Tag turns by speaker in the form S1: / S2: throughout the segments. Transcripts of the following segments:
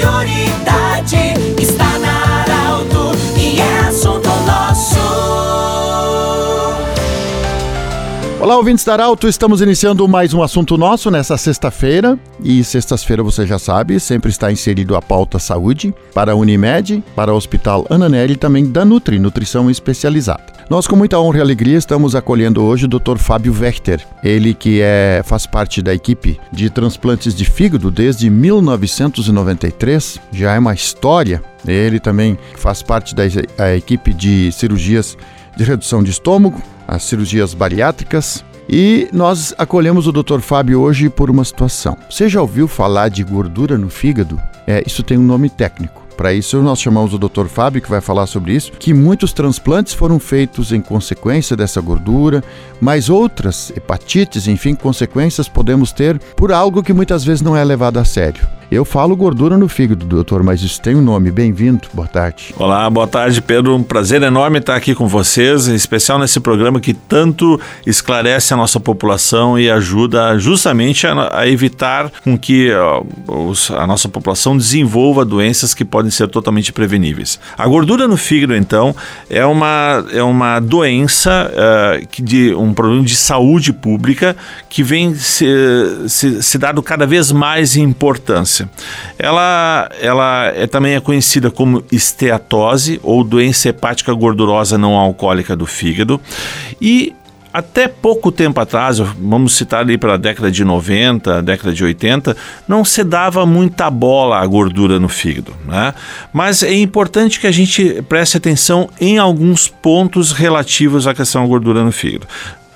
S1: prioridade está na Arauto e é assunto nosso.
S2: Olá, ouvintes da Arauto, estamos iniciando mais um assunto nosso nessa sexta-feira. E sexta-feira, você já sabe, sempre está inserido a pauta saúde para a Unimed, para o Hospital Ananelli e também da Nutri, Nutrição Especializada. Nós, com muita honra e alegria, estamos acolhendo hoje o Dr. Fábio Wechter, ele que é, faz parte da equipe de transplantes de fígado desde 1993, já é uma história. Ele também faz parte da equipe de cirurgias de redução de estômago, as cirurgias bariátricas. E nós acolhemos o Dr. Fábio hoje por uma situação. Você já ouviu falar de gordura no fígado? É, isso tem um nome técnico. Para isso, nós chamamos o Dr. Fábio, que vai falar sobre isso, que muitos transplantes foram feitos em consequência dessa gordura, mas outras hepatites, enfim, consequências podemos ter por algo que muitas vezes não é levado a sério. Eu falo gordura no fígado, doutor, mas isso tem um nome. Bem-vindo, boa tarde.
S3: Olá, boa tarde, Pedro. Um prazer enorme estar aqui com vocês, em especial nesse programa que tanto esclarece a nossa população e ajuda justamente a, a evitar com que ó, os, a nossa população desenvolva doenças que podem ser totalmente preveníveis. A gordura no fígado, então, é uma, é uma doença uh, que de um problema de saúde pública que vem se, se, se cada vez mais importância doença. Ela, ela é, também é conhecida como esteatose ou doença hepática gordurosa não alcoólica do fígado e até pouco tempo atrás, vamos citar ali para a década de 90, década de 80, não se dava muita bola à gordura no fígado. Né? Mas é importante que a gente preste atenção em alguns pontos relativos à questão da gordura no fígado.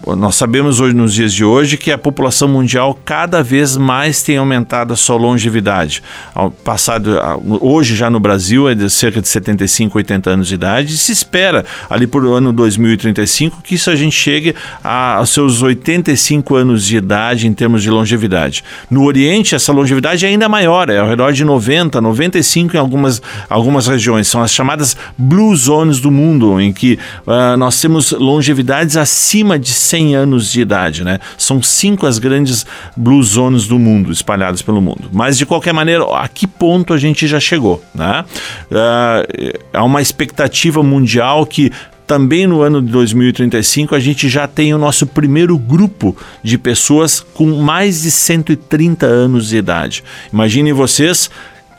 S3: Nós sabemos hoje, nos dias de hoje, que a população mundial cada vez mais tem aumentado a sua longevidade. Ao passado, hoje já no Brasil é de cerca de 75, 80 anos de idade e se espera ali por ano 2035 que isso a gente chegue a, aos seus 85 anos de idade em termos de longevidade. No Oriente, essa longevidade é ainda maior, é ao redor de 90, 95 em algumas, algumas regiões. São as chamadas Blue Zones do mundo, em que uh, nós temos longevidades acima de 100 100 anos de idade, né? São cinco as grandes blue zones do mundo, espalhadas pelo mundo. Mas, de qualquer maneira, a que ponto a gente já chegou, né? Uh, há uma expectativa mundial que também no ano de 2035 a gente já tem o nosso primeiro grupo de pessoas com mais de 130 anos de idade. Imaginem vocês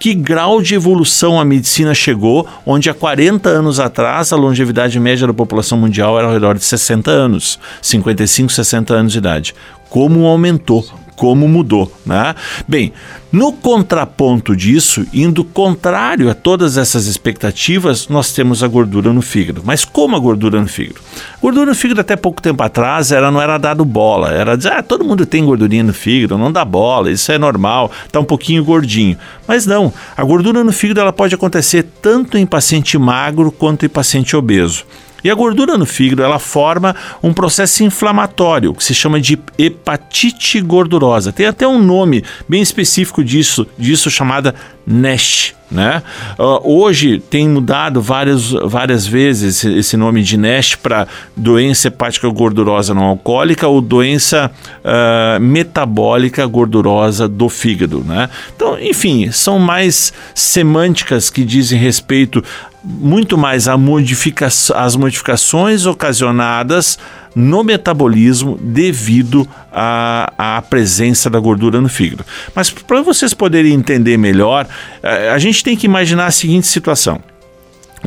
S3: que grau de evolução a medicina chegou, onde há 40 anos atrás a longevidade média da população mundial era ao redor de 60 anos, 55, 60 anos de idade. Como aumentou como mudou. Né? Bem, no contraponto disso, indo contrário a todas essas expectativas, nós temos a gordura no fígado. Mas como a gordura no fígado? Gordura no fígado até pouco tempo atrás era, não era dado bola, era dizer, ah, todo mundo tem gordurinha no fígado, não dá bola, isso é normal, tá um pouquinho gordinho. Mas não, a gordura no fígado ela pode acontecer tanto em paciente magro quanto em paciente obeso. E a gordura no fígado, ela forma um processo inflamatório, que se chama de hepatite gordurosa. Tem até um nome bem específico disso, disso chamada NASH. Né? Uh, hoje tem mudado várias, várias vezes esse nome de NASH para doença hepática gordurosa não alcoólica ou doença uh, metabólica gordurosa do fígado. Né? Então, enfim, são mais semânticas que dizem respeito muito mais modifica as modificações ocasionadas no metabolismo devido à, à presença da gordura no fígado. Mas para vocês poderem entender melhor, eh, a gente tem que imaginar a seguinte situação.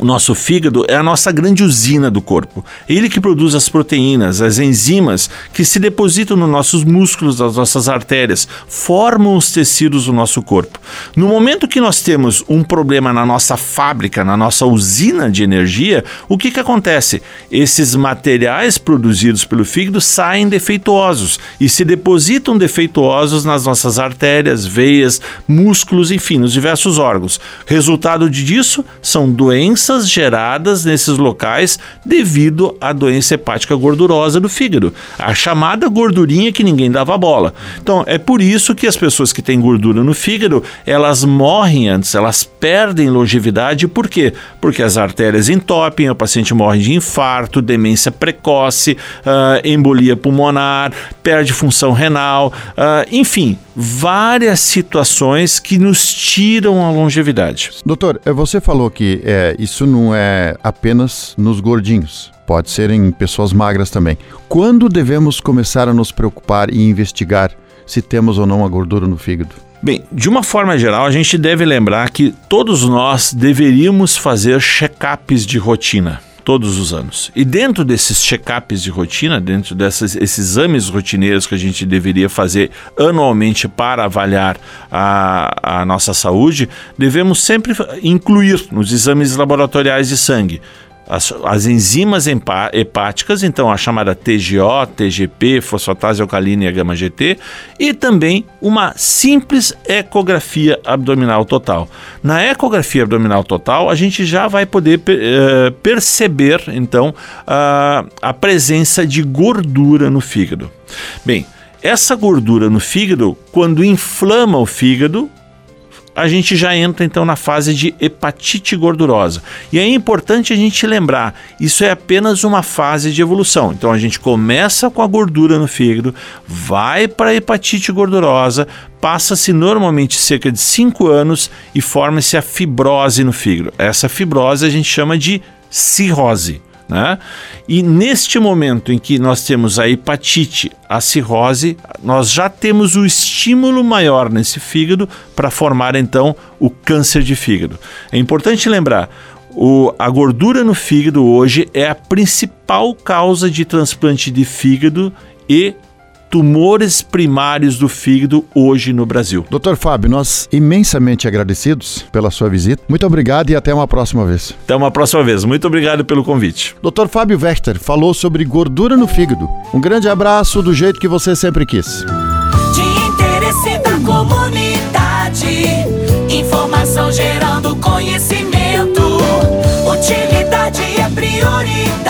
S3: O nosso fígado é a nossa grande usina do corpo. Ele que produz as proteínas, as enzimas que se depositam nos nossos músculos, nas nossas artérias, formam os tecidos do nosso corpo. No momento que nós temos um problema na nossa fábrica, na nossa usina de energia, o que, que acontece? Esses materiais produzidos pelo fígado saem defeituosos e se depositam defeituosos nas nossas artérias, veias, músculos, enfim, nos diversos órgãos. Resultado disso são doenças doenças geradas nesses locais devido à doença hepática gordurosa do fígado, a chamada gordurinha que ninguém dava bola. Então, é por isso que as pessoas que têm gordura no fígado, elas morrem antes, elas perdem longevidade, por quê? Porque as artérias entopem, o paciente morre de infarto, demência precoce, uh, embolia pulmonar, perde função renal, uh, enfim, várias situações que nos tiram a longevidade.
S2: Doutor, eh, você falou que é, isso não é apenas nos gordinhos. Pode ser em pessoas magras também. Quando devemos começar a nos preocupar e investigar se temos ou não a gordura no fígado?
S3: Bem, de uma forma geral, a gente deve lembrar que todos nós deveríamos fazer check-ups de rotina todos os anos. E dentro desses check-ups de rotina, dentro desses exames rotineiros que a gente deveria fazer anualmente para avaliar a, a nossa saúde, devemos sempre incluir nos exames laboratoriais de sangue as, as enzimas hepáticas, então a chamada TGO, TGP, fosfatase alcalina e gama-GT, e também uma simples ecografia abdominal total. Na ecografia abdominal total, a gente já vai poder uh, perceber, então, a presença de gordura no fígado. Bem, essa gordura no fígado, quando inflama o fígado, a gente já entra então na fase de hepatite gordurosa. E é importante a gente lembrar, isso é apenas uma fase de evolução. Então a gente começa com a gordura no fígado, vai para a hepatite gordurosa, passa-se normalmente cerca de 5 anos e forma-se a fibrose no fígado. Essa fibrose a gente chama de cirrose. Né? E neste momento em que nós temos a hepatite, a cirrose, nós já temos o estímulo maior nesse fígado para formar então o câncer de fígado. É importante lembrar, o, a gordura no fígado hoje é a principal causa de transplante de fígado e tumores primários do fígado hoje no Brasil.
S2: Dr. Fábio, nós imensamente agradecidos pela sua visita. Muito obrigado e até uma próxima vez.
S3: Até uma próxima vez. Muito obrigado pelo convite.
S2: Dr. Fábio Vester falou sobre gordura no fígado. Um grande abraço do jeito que você sempre quis.
S1: De interesse da comunidade, informação gerando conhecimento. Utilidade é prioridade.